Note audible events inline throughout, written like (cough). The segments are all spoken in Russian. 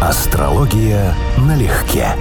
Астрология налегке.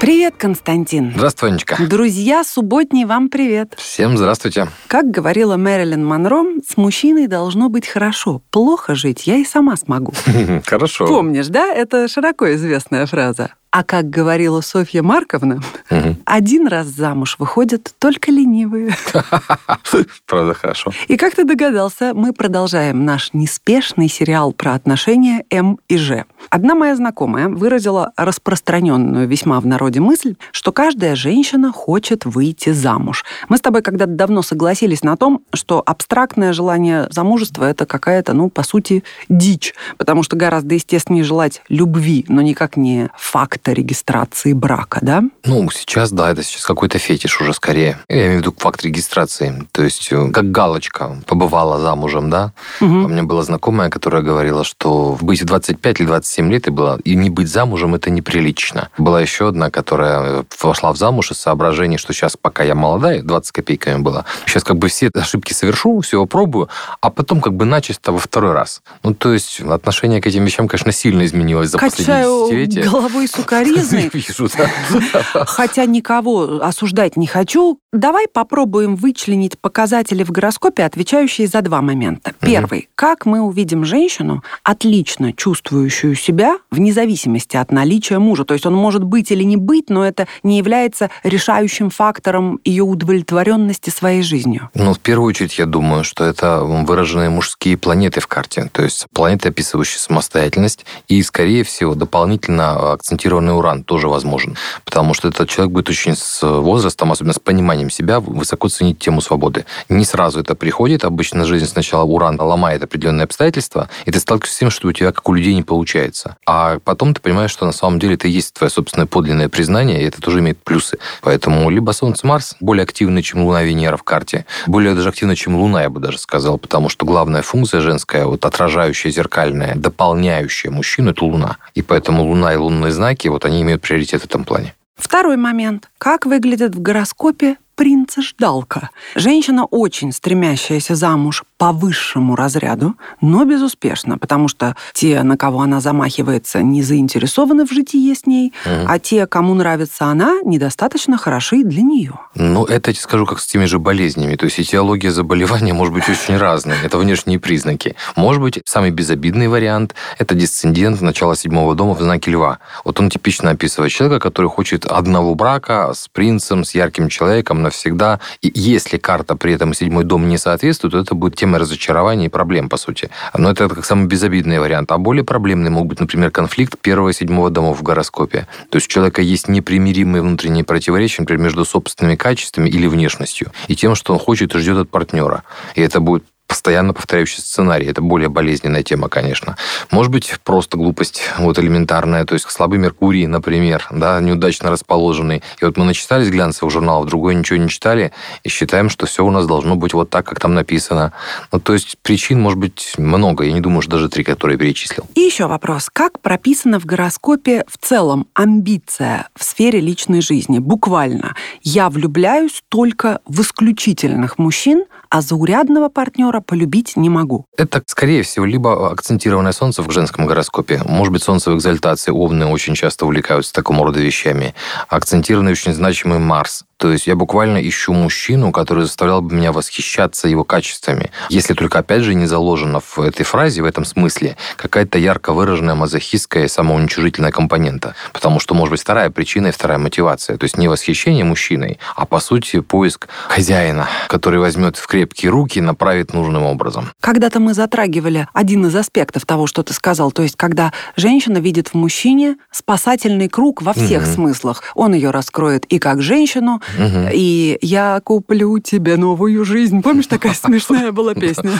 Привет, Константин. Здравствуй, Анечка. Друзья, субботний вам привет. Всем здравствуйте. Как говорила Мэрилин Монро, с мужчиной должно быть хорошо. Плохо жить я и сама смогу. (laughs) Хорошо. Помнишь, да? Это широко известная фраза. А как говорила Софья Марковна, Мгм. один раз замуж выходят только ленивые. (laughs) Правда, хорошо. И как ты догадался, мы продолжаем наш неспешный сериал про отношения М и Ж. Одна моя знакомая выразила распространенную весьма в народе мысль, что каждая женщина хочет выйти замуж. Мы с тобой когда-то давно согласились на том, что абстрактное желание замужества — это какая-то, ну, по сути, дичь, потому что гораздо естественнее желать любви, но никак не факта регистрации брака, да? Ну, сейчас, да, это сейчас какой-то фетиш уже скорее. Я имею в виду факт регистрации. То есть, э, как галочка побывала замужем, да? Мгм. У меня была знакомая, которая говорила, что быть в 25 или 27 лет и было, и не быть замужем это неприлично. Была еще одна, которая э, вошла в замуж из соображений, что сейчас, пока я молодая, 20 копейками была, сейчас как бы все ошибки совершу, все опробую, а потом как бы начисто во второй раз. Ну, то есть отношение к этим вещам, конечно, сильно изменилось за последние Качаю десятилетия. головой сукоризны, (laughs) Вижу, да. (laughs) Хотя никого осуждать не хочу, давай попробуем вычленить показатели в гороскопе, отвечающие за два момента. Первый. Как мы увидим женщину, отлично чувствующую себя, вне зависимости от наличия мужа. То есть он может быть или не быть, но это не является решающим фактором ее удовлетворенности своей жизнью. Ну, в первую очередь, я думаю, что это выраженные мужские планеты в карте. То есть планеты, описывающие самостоятельность, и, скорее всего, дополнительно акцентированный уран тоже возможен. Потому что этот человек будет очень с возрастом, особенно с пониманием себя, высоко ценить тему свободы. Не сразу это приходит. Обычно жизнь сначала уран ломает определенные обстоятельства, и ты сталкиваешься с тем, что у тебя, как у людей, не получается. А потом ты понимаешь, что на самом деле это и есть твое собственное подлинное признание, и это тоже имеет плюсы. Поэтому либо Солнце-Марс более активный, чем Луна-Венера в карте, более даже активно, чем Луна, я бы даже сказал, потому что главная функция женская, вот отражающая, зеркальная, дополняющая мужчину, это Луна. И поэтому Луна и лунные знаки, вот они имеют приоритет в этом плане. Второй момент. Как выглядит в гороскопе принцеждалка? Женщина, очень стремящаяся замуж по высшему разряду, но безуспешно, потому что те, на кого она замахивается, не заинтересованы в житии с ней, Мгм. а те, кому нравится она, недостаточно хороши для нее. Ну, это, я тебе скажу, как с теми же болезнями. То есть этиология заболевания может быть очень разной. Это внешние признаки. Может быть, самый безобидный вариант – это дисцендент начала седьмого дома в знаке льва. Вот он типично описывает человека, который хочет одного брака с принцем, с ярким человеком навсегда. И если карта при этом седьмой дом не соответствует, то это будет тема разочарования и проблем, по сути. Но это как самый безобидный вариант. А более проблемный мог быть, например, конфликт первого и седьмого домов в гороскопе. То есть у человека есть непримиримые внутренние противоречия, например, между собственными качествами или внешностью и тем, что он хочет и ждет от партнера. И это будет постоянно повторяющий сценарий. Это более болезненная тема, конечно. Может быть, просто глупость вот элементарная, то есть слабый Меркурий, например, да, неудачно расположенный. И вот мы начитались глянцевых журналов, другой ничего не читали, и считаем, что все у нас должно быть вот так, как там написано. Ну, то есть причин может быть много. Я не думаю, что даже три, которые перечислил. И еще вопрос. Как прописано в гороскопе в целом амбиция в сфере личной жизни? Буквально. Я влюбляюсь только в исключительных мужчин, а заурядного партнера полюбить не могу. Это, скорее всего, либо акцентированное солнце в женском гороскопе. Может быть, солнце в экзальтации. Овны очень часто увлекаются такого рода вещами. Акцентированный очень значимый Марс. То есть я буквально ищу мужчину, который заставлял бы меня восхищаться его качествами. Если только, опять же, не заложена в этой фразе, в этом смысле, какая-то ярко выраженная мазохистская и самоуничижительная компонента. Потому что, может быть, вторая причина и вторая мотивация. То есть не восхищение мужчиной, а, по сути, поиск хозяина, который возьмет в крепкие руки и направит нужным образом. Когда-то мы затрагивали один из аспектов того, что ты сказал, то есть когда женщина видит в мужчине спасательный круг во всех Мгм. смыслах. Он ее раскроет и как женщину, Мгм. и я куплю тебе новую жизнь. Помнишь, такая (laughs) смешная была песня?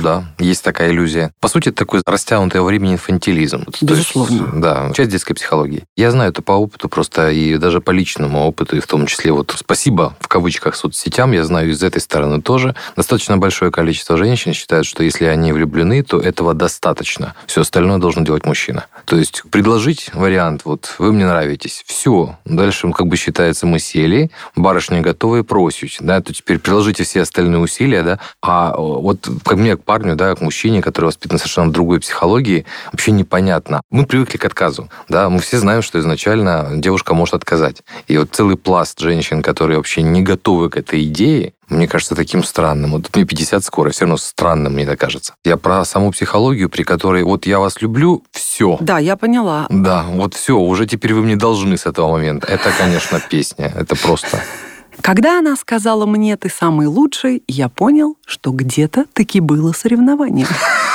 Да, есть такая иллюзия. По сути, это такой растянутый во времени инфантилизм. Есть, Безусловно. да, часть детской психологии. Я знаю это по опыту просто и даже по личному опыту, и в том числе вот спасибо в кавычках соцсетям, я знаю из этой стороны тоже. Достаточно большое количество женщин считают, что если они влюблены, то этого достаточно. Все остальное должен делать мужчина. То есть предложить вариант, вот вы мне нравитесь, все. Дальше как бы считается мы сели, барышня готова и просить, да, то теперь приложите все остальные усилия, да, а вот как мне, к парню, да, к мужчине, который воспитан совершенно в другой психологии, вообще непонятно. Мы привыкли к отказу, да, мы все знаем, что изначально девушка может отказать. И вот целый пласт женщин, которые вообще не готовы к этой идее, мне кажется таким странным. Вот мне 50 скоро, все равно странным мне это кажется. Я про саму психологию, при которой вот я вас люблю, все. Да, я поняла. Да, вот все, уже теперь вы мне должны с этого момента. Это, конечно, (laughs) песня. Это просто... Когда она сказала мне «ты самый лучший», я понял, что где-то таки было соревнование.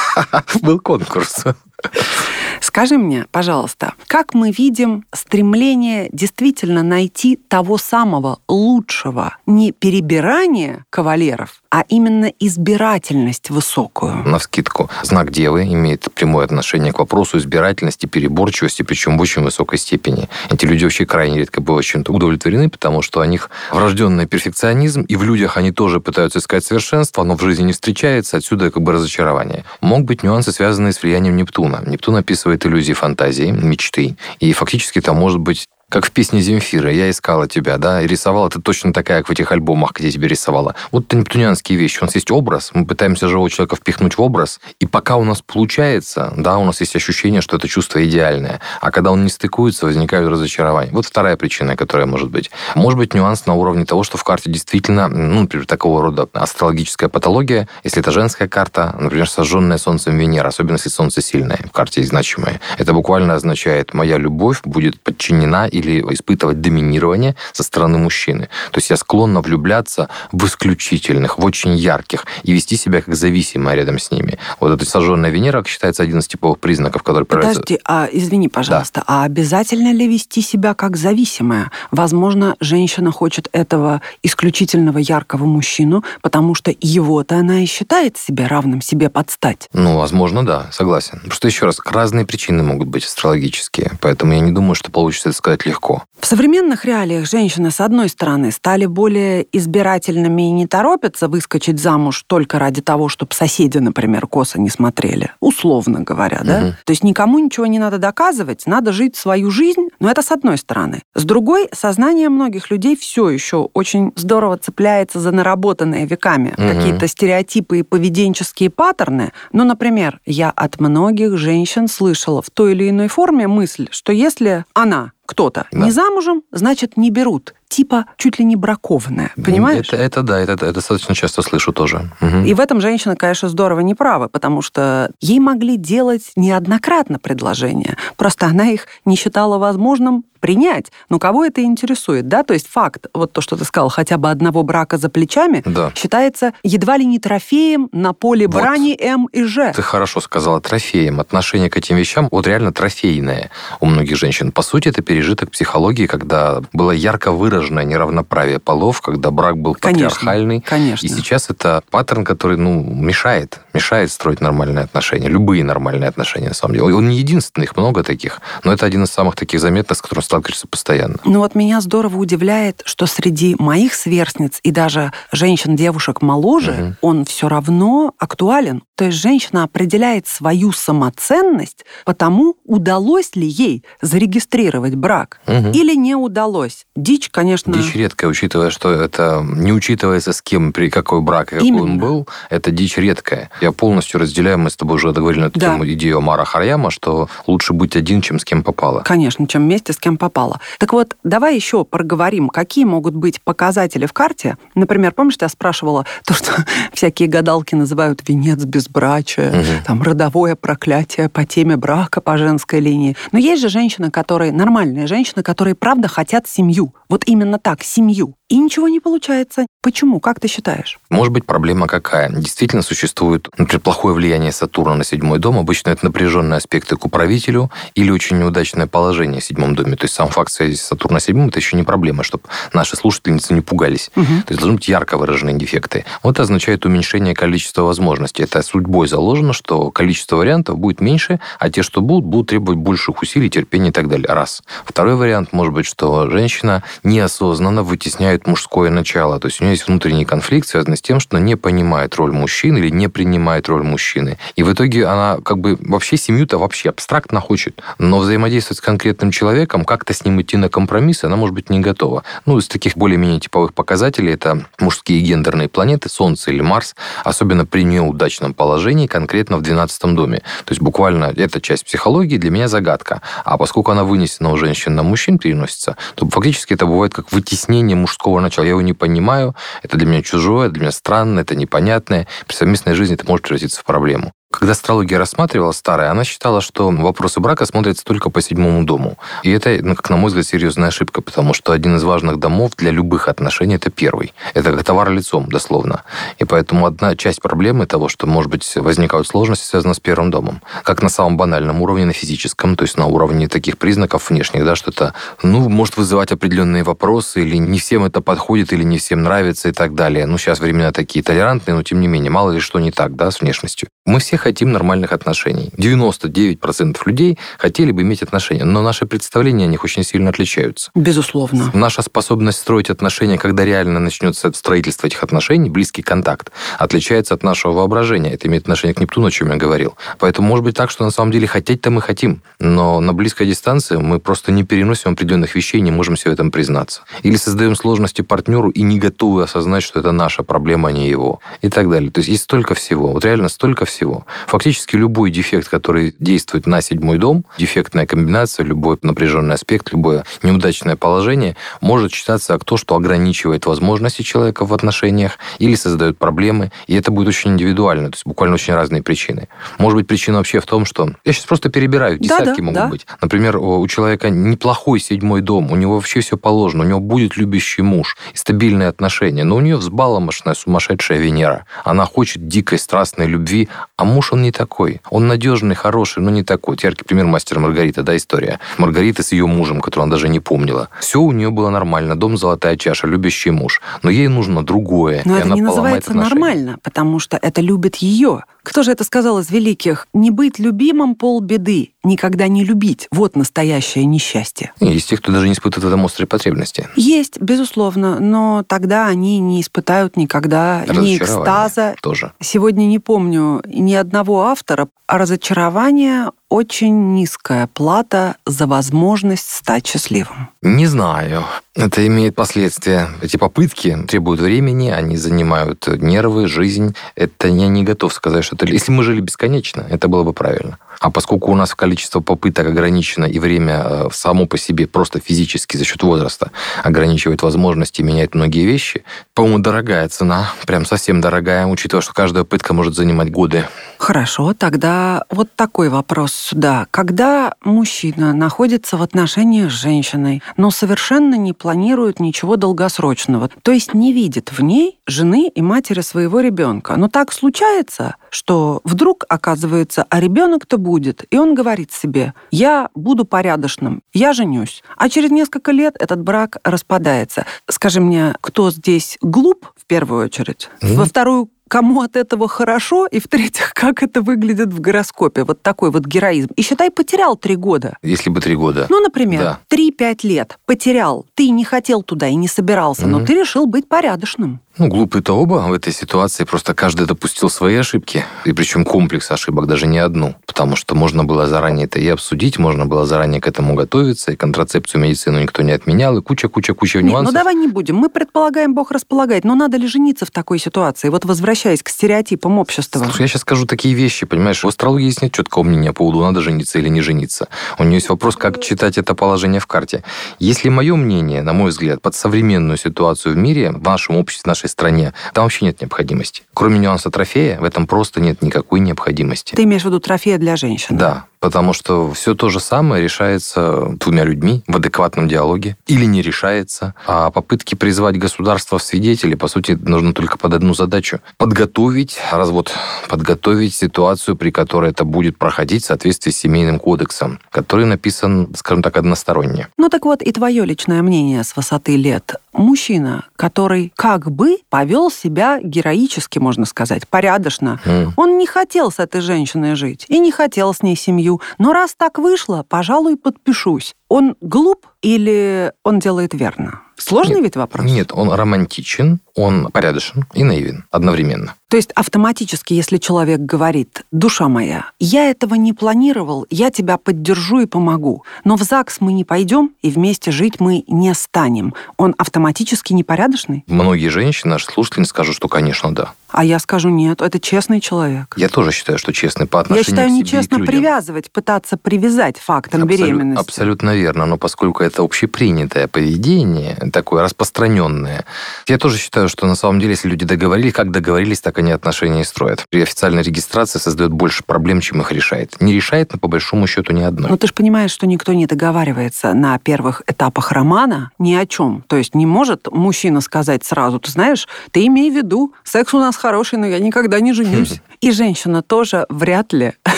(laughs) Был конкурс. (laughs) Скажи мне, пожалуйста, как мы видим стремление действительно найти того самого лучшего, не перебирание кавалеров, а именно избирательность высокую. На вскидку. Знак Девы имеет прямое отношение к вопросу избирательности, переборчивости, причем в очень высокой степени. Эти люди вообще крайне редко бывают чем-то удовлетворены, потому что у них врожденный перфекционизм, и в людях они тоже пытаются искать совершенство, но в жизни не встречается, отсюда как бы разочарование. Могут быть нюансы, связанные с влиянием Нептуна. Нептун описывает иллюзии фантазии, мечты, и фактически это может быть как в песне Земфира, я искала тебя, да, и рисовала ты точно такая, как в этих альбомах, где тебе рисовала. Вот это нептунианские вещи. У нас есть образ, мы пытаемся живого человека впихнуть в образ, и пока у нас получается, да, у нас есть ощущение, что это чувство идеальное. А когда он не стыкуется, возникают разочарования. Вот вторая причина, которая может быть. Может быть нюанс на уровне того, что в карте действительно, ну, например, такого рода астрологическая патология, если это женская карта, например, сожженная солнцем Венера, особенно если солнце сильное, в карте есть значимое. Это буквально означает, моя любовь будет подчинена или испытывать доминирование со стороны мужчины. То есть я склонна влюбляться в исключительных, в очень ярких и вести себя как зависимая рядом с ними. Вот эта сожженная Венера считается один из типовых признаков, который Подожди, а извини, пожалуйста, да. а обязательно ли вести себя как зависимая? Возможно, женщина хочет этого исключительного яркого мужчину, потому что его-то она и считает себя равным себе подстать. Ну, возможно, да, согласен. Просто еще раз, разные причины могут быть астрологические, поэтому я не думаю, что получится это сказать легко. В современных реалиях женщины, с одной стороны, стали более избирательными и не торопятся выскочить замуж только ради того, чтобы соседи, например, косо не смотрели. Условно говоря, да? Угу. То есть никому ничего не надо доказывать, надо жить свою жизнь, но это с одной стороны. С другой, сознание многих людей все еще очень здорово цепляется за наработанные веками угу. какие-то стереотипы и поведенческие паттерны. Ну, например, я от многих женщин слышала в той или иной форме мысль, что если она кто-то да. не замужем, значит, не берут типа чуть ли не бракованная, понимаешь? Это, это да, это, это достаточно часто слышу тоже. Угу. И в этом женщина, конечно, здорово не права, потому что ей могли делать неоднократно предложения, просто она их не считала возможным принять. Но кого это интересует, да? То есть факт, вот то, что ты сказал, хотя бы одного брака за плечами, да. считается едва ли не трофеем на поле вот. брани М и Ж. Ты хорошо сказала, трофеем. Отношение к этим вещам вот реально трофейное у многих женщин. По сути, это пережиток психологии, когда было ярко выражено выраженное неравноправие полов, когда брак был конечно, патриархальный. Конечно. И сейчас это паттерн, который ну, мешает, мешает строить нормальные отношения, любые нормальные отношения, на самом деле. Он не единственный, их много таких, но это один из самых таких заметных, с которым сталкиваешься постоянно. Ну вот меня здорово удивляет, что среди моих сверстниц и даже женщин, девушек моложе, угу. он все равно актуален. То есть женщина определяет свою самоценность потому, удалось ли ей зарегистрировать брак угу. или не удалось. Дичь, конечно. Дичь редкая, учитывая, что это не учитывается с кем, при какой брак и какой Именно. он был, это дичь редкая. Я полностью разделяю, мы с тобой уже договорили на эту да. тему идею Мара Харьяма, что лучше быть один, чем с кем попало. Конечно, чем вместе с кем попало. Так вот, давай еще проговорим, какие могут быть показатели в карте. Например, помнишь, я спрашивала то, что (laughs) всякие гадалки называют венец безбрачия, угу. там родовое проклятие по теме брака по женской линии. Но есть же женщины, которые, нормальные женщины, которые правда хотят семью. Вот именно так, семью и ничего не получается. Почему? Как ты считаешь? Может быть, проблема какая? Действительно существует, например, плохое влияние Сатурна на седьмой дом. Обычно это напряженные аспекты к управителю или очень неудачное положение в седьмом доме. То есть сам факт связи Сатурна с седьмым – это еще не проблема, чтобы наши слушательницы не пугались. Угу. То есть должны быть ярко выраженные дефекты. Вот это означает уменьшение количества возможностей. Это судьбой заложено, что количество вариантов будет меньше, а те, что будут, будут требовать больших усилий, терпения и так далее. Раз. Второй вариант может быть, что женщина неосознанно вытесняют мужское начало. То есть у нее есть внутренний конфликт, связанный с тем, что она не понимает роль мужчин или не принимает роль мужчины. И в итоге она как бы вообще семью-то вообще абстрактно хочет, но взаимодействовать с конкретным человеком, как-то с ним идти на компромиссы, она может быть не готова. Ну, из таких более-менее типовых показателей это мужские гендерные планеты, Солнце или Марс, особенно при неудачном положении, конкретно в 12 доме. То есть буквально эта часть психологии для меня загадка. А поскольку она вынесена у женщин на мужчин переносится, то фактически это бывает как вытеснение мужского начала. Я его не понимаю, это для меня чужое, для меня странно, это непонятное. При совместной жизни это может превратиться в проблему. Когда астрология рассматривала старая, она считала, что вопросы брака смотрятся только по седьмому дому. И это, ну, как на мой взгляд, серьезная ошибка, потому что один из важных домов для любых отношений – это первый. Это как товар лицом, дословно. И поэтому одна часть проблемы того, что, может быть, возникают сложности, связана с первым домом. Как на самом банальном уровне, на физическом, то есть на уровне таких признаков внешних, да, что это, ну, может вызывать определенные вопросы, или не всем это подходит, или не всем нравится и так далее. Ну, сейчас времена такие толерантные, но тем не менее, мало ли что не так, да, с внешностью. Мы все хотим нормальных отношений. 99% людей хотели бы иметь отношения, но наши представления о них очень сильно отличаются. Безусловно. Наша способность строить отношения, когда реально начнется строительство этих отношений, близкий контакт, отличается от нашего воображения. Это имеет отношение к Нептуну, о чем я говорил. Поэтому может быть так, что на самом деле хотеть-то мы хотим, но на близкой дистанции мы просто не переносим определенных вещей, не можем себе в этом признаться. Или создаем сложности партнеру и не готовы осознать, что это наша проблема, а не его. И так далее. То есть есть столько всего. Вот реально столько всего. Фактически любой дефект, который действует на седьмой дом, дефектная комбинация, любой напряженный аспект, любое неудачное положение может считаться как то, что ограничивает возможности человека в отношениях или создает проблемы, и это будет очень индивидуально, то есть буквально очень разные причины. Может быть, причина вообще в том, что... Я сейчас просто перебираю, десятки да, да, могут да. быть. Например, у человека неплохой седьмой дом, у него вообще все положено, у него будет любящий муж, и стабильные отношения, но у нее взбаломошная сумасшедшая Венера. Она хочет дикой страстной любви, а муж он не такой. Он надежный, хороший, но не такой. Яркий пример мастера Маргарита, да, история. Маргарита с ее мужем, которого она даже не помнила. Все у нее было нормально. Дом золотая чаша, любящий муж. Но ей нужно другое. Но это не называется отношения. нормально, потому что это любит ее. Кто же это сказал из великих? Не быть любимым полбеды, никогда не любить. Вот настоящее несчастье. Есть те, кто даже не испытывает в этом острой потребности. Есть, безусловно, но тогда они не испытают никогда ни экстаза. Тоже. Сегодня не помню ни одного автора, а разочарование очень низкая плата за возможность стать счастливым. Не знаю. Это имеет последствия. Эти попытки требуют времени, они занимают нервы, жизнь. Это я не готов сказать, что это... Если мы жили бесконечно, это было бы правильно. А поскольку у нас количество попыток ограничено и время э, само по себе просто физически за счет возраста ограничивает возможности менять многие вещи, по-моему, дорогая цена, прям совсем дорогая, учитывая, что каждая пытка может занимать годы. Хорошо, тогда вот такой вопрос сюда. Когда мужчина находится в отношениях с женщиной, но совершенно не планирует ничего долгосрочного, то есть не видит в ней жены и матери своего ребенка, но так случается, что вдруг оказывается, а ребенок-то будет, и он говорит себе, я буду порядочным, я женюсь. А через несколько лет этот брак распадается. Скажи мне, кто здесь глуп в первую очередь? Mm-hmm. Во вторую кому от этого хорошо, и в-третьих, (laughs) как это выглядит в гороскопе. Вот такой вот героизм. И считай, потерял три года. Если бы три года. Ну, например, три-пять лет потерял. Ты не хотел туда и не собирался, mm-hmm. но ты решил быть порядочным. Ну, глупые-то оба в этой ситуации, просто каждый допустил свои ошибки. И причем комплекс ошибок, даже не одну. Потому что можно было заранее это и обсудить, можно было заранее к этому готовиться, и контрацепцию, медицину никто не отменял, и куча-куча-куча нюансов. Нет, ну давай не будем. Мы предполагаем, Бог располагает. Но надо ли жениться в такой ситуации? Вот возвращаясь к стереотипам общества. Слушай, я сейчас скажу такие вещи, понимаешь? В астрологии есть нет четкого мнения по поводу, надо жениться или не жениться. У нее есть вопрос, как читать это положение в карте. Если мое мнение, на мой взгляд, под современную ситуацию в мире, в нашем обществе, в нашей стране, там вообще нет необходимости. Кроме нюанса трофея, в этом просто нет никакой необходимости. Ты имеешь в виду трофея для женщин? Да, потому что все то же самое решается двумя людьми в адекватном диалоге или не решается. А попытки призвать государство в свидетели, по сути, нужно только под одну задачу. Подготовить развод, подготовить ситуацию, при которой это будет проходить в соответствии с семейным кодексом, который написан, скажем так, односторонне. Ну так вот, и твое личное мнение с высоты лет. Мужчина, который как бы повел себя героически, можно сказать, порядочно. Mm. Он не хотел с этой женщиной жить и не хотел с ней семью семью. Но раз так вышло, пожалуй, подпишусь. Он глуп или он делает верно? Сложный ведь вопрос? Нет, он романтичен, он порядочен и наивен одновременно. То есть автоматически, если человек говорит, душа моя, я этого не планировал, я тебя поддержу и помогу, но в ЗАГС мы не пойдем и вместе жить мы не станем, он автоматически непорядочный? Многие женщины, наши слушатели, скажут, что, конечно, да. А я скажу, нет, это честный человек. Я тоже считаю, что честный по отношению Я считаю, к себе нечестно и к людям. привязывать, пытаться привязать фактом Абсолют- беременности. Абсолютно верно, но поскольку это общепринятое поведение, такое распространенное, я тоже считаю, что на самом деле, если люди договорились, как договорились, так они отношения и строят. При официальной регистрации создает больше проблем, чем их решает. Не решает, но по большому счету ни одной. Но ты же понимаешь, что никто не договаривается на первых этапах романа ни о чем. То есть не может мужчина сказать сразу, ты знаешь, ты имей в виду, секс у нас хороший, но я никогда не женюсь. (laughs) И женщина тоже вряд ли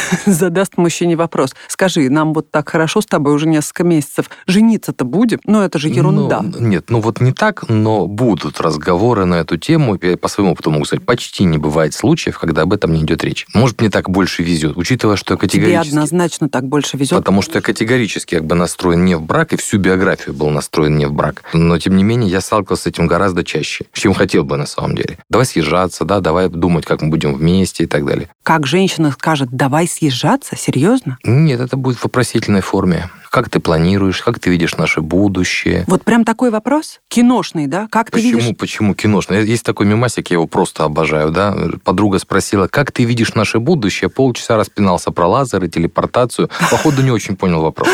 (laughs) задаст мужчине вопрос. Скажи, нам вот так хорошо с тобой уже несколько месяцев, жениться-то будем? Ну, это же ерунда. Ну, нет, ну вот не так, но будут разговоры на эту тему. Я по своему опыту могу сказать, почти не бывает случаев, когда об этом не идет речь. Может, мне так больше везет, учитывая, что я Тебе категорически... однозначно так больше везет. Потому что я категорически как бы настроен не в брак, и всю биографию был настроен не в брак. Но, тем не менее, я сталкивался с этим гораздо чаще, чем хотел бы на самом деле. Давай съезжаться, да, давай думать, как мы будем вместе и так далее. Как женщина скажет, давай съезжаться? Серьезно? Нет, это будет в вопросительной форме. Как ты планируешь, как ты видишь наше будущее? Вот прям такой вопрос? Киношный, да? Как ты Почему, видишь? почему киношный? Есть такой мемасик, я его просто обожаю, да? Подруга спросила, как ты видишь наше будущее? Полчаса распинался про лазеры, телепортацию. Походу, не очень понял вопрос.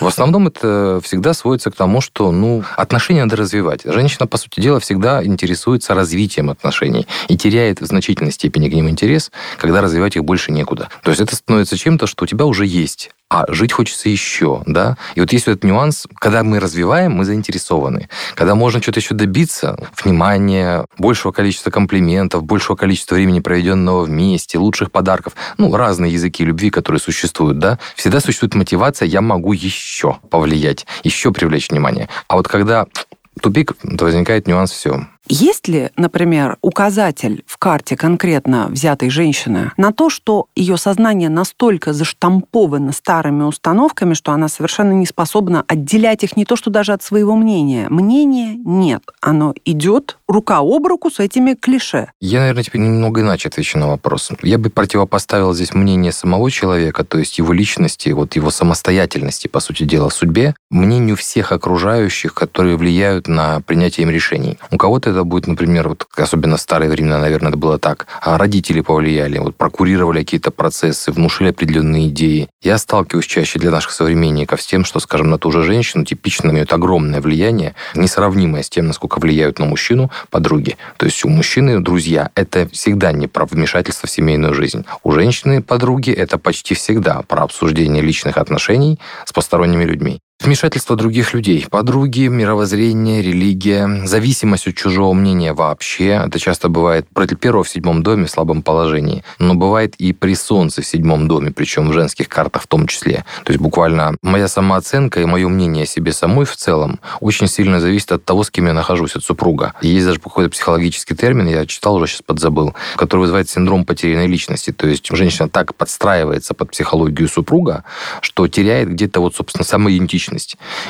В основном это всегда сводится к тому, что ну, отношения надо развивать. Женщина, по сути дела, всегда интересуется развитием отношений и теряет в значительной степени к ним интерес, когда развивать их больше некуда. То есть это становится чем-то, что у тебя уже есть, а жить хочется еще, да? И вот есть вот этот нюанс, когда мы развиваем, мы заинтересованы. Когда можно что-то еще добиться, внимания, большего количества комплиментов, большего количества времени, проведенного вместе, лучших подарков, ну, разные языки любви, которые существуют, да, всегда существует мотивация, я могу еще повлиять, еще привлечь внимание. А вот когда тупик, то возникает нюанс все. Есть ли, например, указатель в карте конкретно взятой женщины на то, что ее сознание настолько заштамповано старыми установками, что она совершенно не способна отделять их не то, что даже от своего мнения. Мнение нет. Оно идет рука об руку с этими клише. Я, наверное, теперь немного иначе отвечу на вопрос. Я бы противопоставил здесь мнение самого человека, то есть его личности, вот его самостоятельности, по сути дела, судьбе, мнению всех окружающих, которые влияют на принятие им решений. У кого-то это будет, например, вот особенно в старые времена, наверное, это было так. А родители повлияли, вот прокурировали какие-то процессы, внушили определенные идеи. Я сталкиваюсь чаще для наших современников с тем, что, скажем, на ту же женщину типично имеют огромное влияние, несравнимое с тем, насколько влияют на мужчину подруги. То есть у мужчины друзья – это всегда не про вмешательство в семейную жизнь. У женщины подруги – это почти всегда про обсуждение личных отношений с посторонними людьми. Вмешательство других людей, подруги, мировоззрение, религия, зависимость от чужого мнения вообще. Это часто бывает при первого в седьмом доме в слабом положении, но бывает и при солнце в седьмом доме, причем в женских картах в том числе. То есть буквально моя самооценка и мое мнение о себе самой в целом очень сильно зависит от того, с кем я нахожусь, от супруга. Есть даже какой-то психологический термин, я читал уже, сейчас подзабыл, который вызывает синдром потерянной личности. То есть женщина так подстраивается под психологию супруга, что теряет где-то вот, собственно, самоидентичность.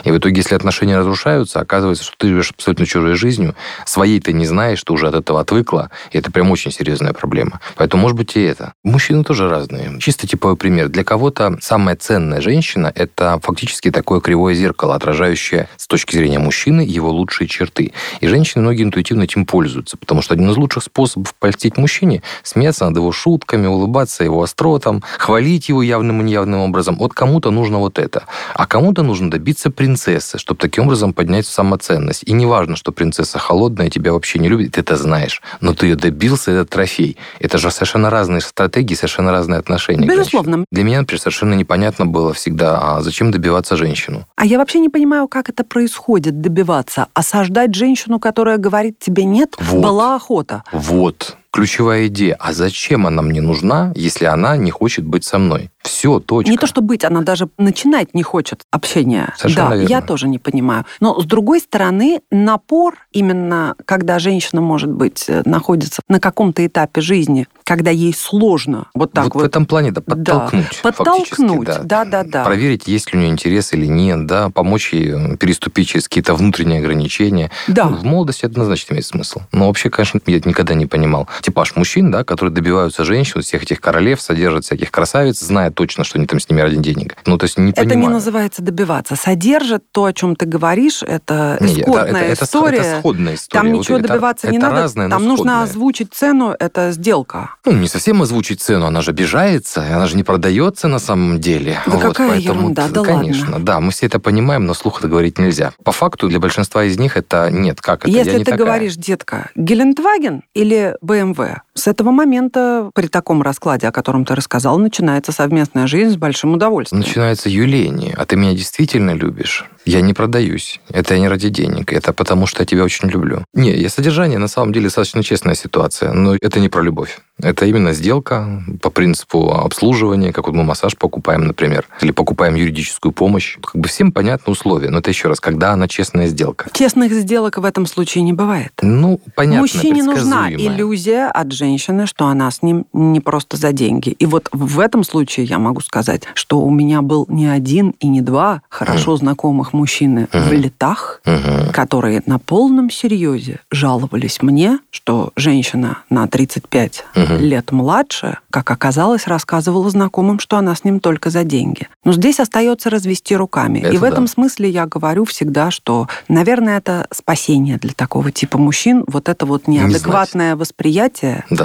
И в итоге, если отношения разрушаются, оказывается, что ты живешь абсолютно чужой жизнью, своей ты не знаешь, ты уже от этого отвыкла, и это прям очень серьезная проблема. Поэтому, может быть, и это. Мужчины тоже разные. Чисто типовой пример. Для кого-то самая ценная женщина – это фактически такое кривое зеркало, отражающее с точки зрения мужчины его лучшие черты. И женщины многие интуитивно этим пользуются, потому что один из лучших способов польстить мужчине – смеяться над его шутками, улыбаться его остротам, хвалить его явным и неявным образом. Вот кому-то нужно вот это. А кому-то нужно добиться принцессы, чтобы таким образом поднять самоценность. И не важно, что принцесса холодная, тебя вообще не любит, ты это знаешь. Но ты ее добился, это трофей. Это же совершенно разные стратегии, совершенно разные отношения. Безусловно. Для меня, например, совершенно непонятно было всегда, а зачем добиваться женщину? А я вообще не понимаю, как это происходит, добиваться. Осаждать женщину, которая говорит тебе нет, Вот. была охота. Вот ключевая идея. А зачем она мне нужна, если она не хочет быть со мной? Все, точка. Не то, что быть, она даже начинать не хочет общения. Совершенно да, верно. я тоже не понимаю. Но, с другой стороны, напор, именно когда женщина, может быть, находится на каком-то этапе жизни, когда ей сложно вот так вот. вот. в этом плане, да, подтолкнуть. Да, подтолкнуть, да. да, да, да. Проверить, есть ли у нее интерес или нет, да, помочь ей переступить через какие-то внутренние ограничения. Да. В молодости это однозначно имеет смысл. Но вообще, конечно, я никогда не понимал. Типаж мужчин, да, которые добиваются женщин, всех этих королев, содержат всяких красавиц, зная точно, что они там с ними ради денег. Ну, то есть не Это понимаю. не называется добиваться. Содержат то, о чем ты говоришь, это Не, эскортная это, это, история. Это, это сходная история. Там Вот ничего это- добиваться не это надо. разное, но Там нужно озвучить цену, это сделка. Ну, не совсем озвучить цену, она же обижается, она же не продается на самом деле. Да какая ерунда, да конечно, ладно. да, мы все это понимаем, но слух это говорить нельзя. По факту для большинства из них это нет, как это, Если ты такая. говоришь, детка, Гелендваген или БМВ, с этого момента при таком раскладе, о котором ты рассказал, начинается совместная жизнь с большим удовольствием. Начинается юление. А ты меня действительно любишь? Я не продаюсь. Это я не ради денег. Это потому, что я тебя очень люблю. Не, я содержание на самом деле достаточно честная ситуация. Но это не про любовь. Это именно сделка по принципу обслуживания, как вот мы массаж покупаем, например, или покупаем юридическую помощь. Как бы всем понятны условия. Но это еще раз, когда она честная сделка. Честных сделок в этом случае не бывает. Ну, понятно, Мужчине нужна иллюзия от женщины, что она с ним не просто за деньги. И вот в этом случае я могу сказать, что у меня был не один и не два хорошо знакомых мужчины в летах, Мгм. которые на полном серьезе жаловались мне, что женщина на 35 Мгм. лет младше, как оказалось, рассказывала знакомым, что она с ним только за деньги. Но здесь остается развести руками. Это И в да. этом смысле я говорю всегда, что, наверное, это спасение для такого типа мужчин. Вот это вот неадекватное восприятие Да.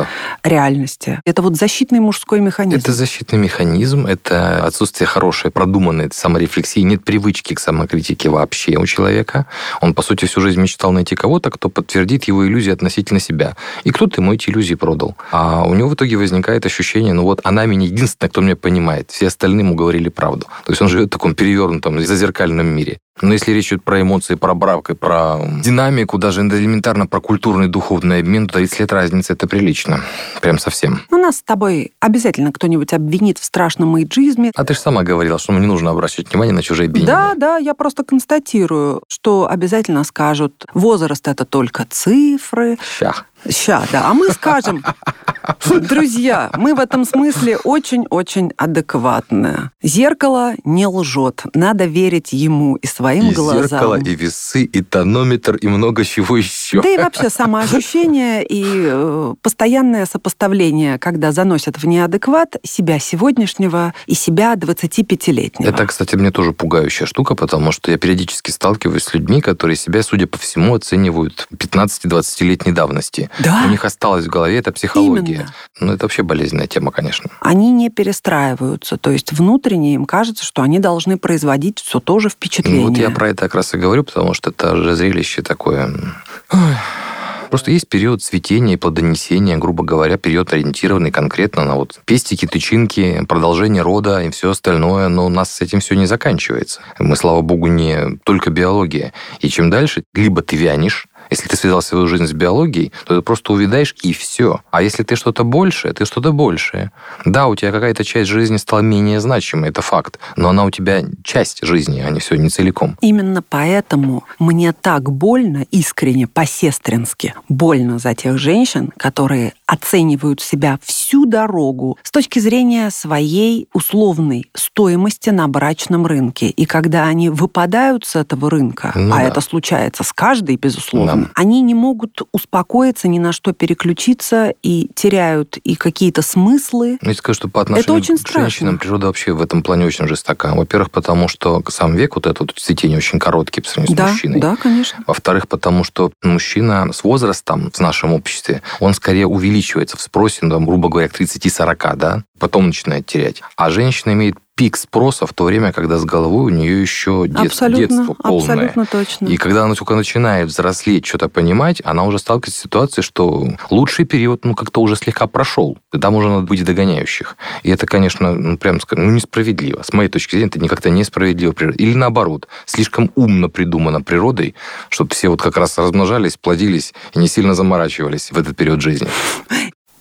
Реальности. Это вот защитный мужской механизм. Это защитный механизм, это отсутствие хорошей, продуманной саморефлексии, нет привычки к самокритике вообще у человека. Он, по сути, всю жизнь мечтал найти кого-то, кто подтвердит его иллюзии относительно себя. И кто-то ему эти иллюзии продал. А у него в итоге возникает ощущение, ну вот она меня единственная, кто меня понимает. Все остальные ему говорили правду. То есть он живет в таком перевернутом, зазеркальном мире. Но если речь идет про эмоции, про бравк и про динамику, даже элементарно про культурный духовный обмен, то 30 лет разницы это прилично. Прям совсем. У нас с тобой обязательно кто-нибудь обвинит в страшном эйджизме. А ты же сама говорила, что не нужно обращать внимание на чужие обвинения. Да, да, я просто констатирую, что обязательно скажут, возраст это только цифры. Ща. Ща, да. А мы скажем, друзья, мы в этом смысле очень-очень адекватные. Зеркало не лжет. Надо верить ему и своим И глазам. зеркало, и весы, и тонометр, и много чего еще. Да и вообще самоощущение и э, постоянное сопоставление, когда заносят в неадекват себя сегодняшнего и себя 25-летнего. Это, кстати, мне тоже пугающая штука, потому что я периодически сталкиваюсь с людьми, которые себя, судя по всему, оценивают 15-20-летней давности. Да. У них осталась в голове эта психология. Именно. Ну, это вообще болезненная тема, конечно. Они не перестраиваются. То есть внутренне им кажется, что они должны производить все то же впечатление. Ну, вот я про это как раз и говорю, потому что это же зрелище такое... Ой. Просто есть период цветения и плодонесения, грубо говоря, период ориентированный конкретно на вот пестики, тычинки, продолжение рода и все остальное, но у нас с этим все не заканчивается. Мы, слава богу, не только биология. И чем дальше, либо ты вянешь, если ты связал свою жизнь с биологией, то ты просто увядаешь и все. А если ты что-то большее, ты что-то большее. Да, у тебя какая-то часть жизни стала менее значимой, это факт. Но она у тебя часть жизни, а не все, не целиком. Именно поэтому мне так больно, искренне, по-сестрински, больно за тех женщин, которые оценивают себя всю дорогу с точки зрения своей условной стоимости на брачном рынке. И когда они выпадают с этого рынка, Ну а да. это случается с каждой, безусловно, Да. они не могут успокоиться, ни на что переключиться и теряют и какие-то смыслы. Ну, я скажу, что по отношению очень к страшно. женщинам природа вообще в этом плане очень жестока. Во-первых, потому что сам век вот этот вот цветение очень короткий по сравнению с Да, мужчиной. да, конечно. Во-вторых, потому что мужчина с возрастом в нашем обществе, он скорее увеличивается в спросе, ну, там, грубо говоря, к 30-40, да, потом начинает терять. А женщина имеет пик спроса в то время, когда с головой у нее еще дет- абсолютно, детство полное. абсолютно точно. И когда она только начинает взрослеть, что-то понимать, она уже сталкивается с ситуацией, что лучший период, ну, как-то уже слегка прошел. И там уже надо быть догоняющих. И это, конечно, ну, прям скажем, ну, несправедливо. С моей точки зрения, это не как-то несправедливо. Или наоборот, слишком умно придумано природой, чтобы все вот как раз размножались, плодились и не сильно заморачивались в этот период жизни.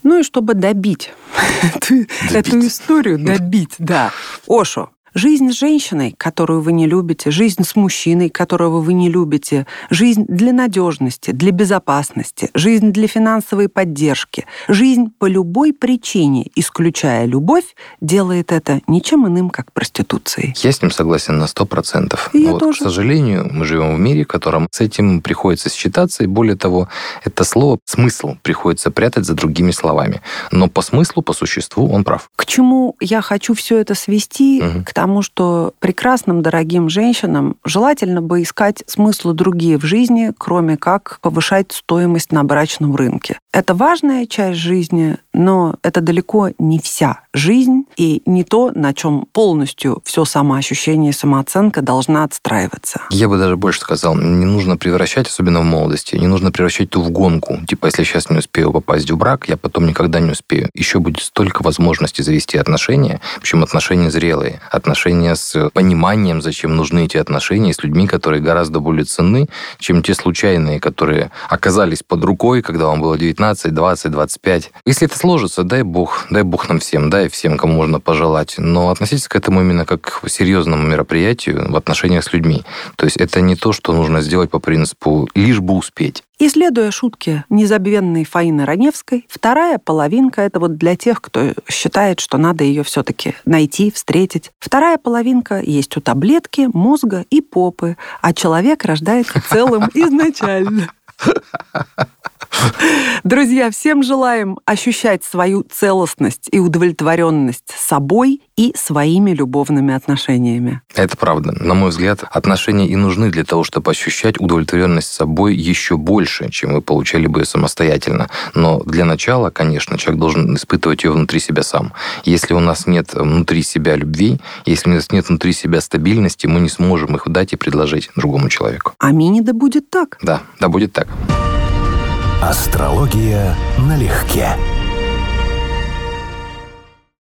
Ну и чтобы добить, (laughs) эту- историю, добить, да. Ошо, Жизнь с женщиной, которую вы не любите, жизнь с мужчиной, которого вы не любите, жизнь для надежности, для безопасности, жизнь для финансовой поддержки, жизнь по любой причине, исключая любовь, делает это ничем иным, как проституцией. Я с ним согласен на сто процентов. Я вот, тоже. К сожалению, мы живем в мире, в котором с этим приходится считаться, и более того, это слово «смысл» приходится прятать за другими словами. Но по смыслу, по существу он прав. К чему я хочу все это свести? Угу. К тому, что прекрасным, дорогим женщинам желательно бы искать смыслы другие в жизни, кроме как повышать стоимость на брачном рынке. Это важная часть жизни, но это далеко не вся жизнь и не то, на чем полностью все самоощущение и самооценка должна отстраиваться. Я бы даже больше сказал, не нужно превращать, особенно в молодости, не нужно превращать ту в гонку. Типа, если я сейчас не успею попасть в брак, я потом никогда не успею. Еще будет столько возможностей завести отношения, причем отношения зрелые, отношения с пониманием, зачем нужны эти отношения, с людьми, которые гораздо более ценны, чем те случайные, которые оказались под рукой, когда вам было 19 15, 20, 25. Если это сложится, дай бог, дай бог нам всем, дай всем, кому можно пожелать. Но относитесь к этому именно как к серьезному мероприятию в отношениях с людьми. То есть это не то, что нужно сделать по принципу «лишь бы успеть». И следуя шутке незабвенной Фаины Раневской, вторая половинка — это вот для тех, кто считает, что надо ее все-таки найти, встретить. Вторая половинка есть у таблетки, мозга и попы, а человек рождается целым (laughs) изначально. (laughs) Друзья, всем желаем ощущать свою целостность и удовлетворенность собой и своими любовными отношениями. Это правда. На мой взгляд, отношения и нужны для того, чтобы ощущать удовлетворенность собой еще больше, чем вы получали бы самостоятельно. Но для начала, конечно, человек должен испытывать ее внутри себя сам. Если у нас нет внутри себя любви, если у нас нет внутри себя стабильности, мы не сможем их дать и предложить другому человеку. Аминь, да будет так. Да, да будет так. Астрология налегке.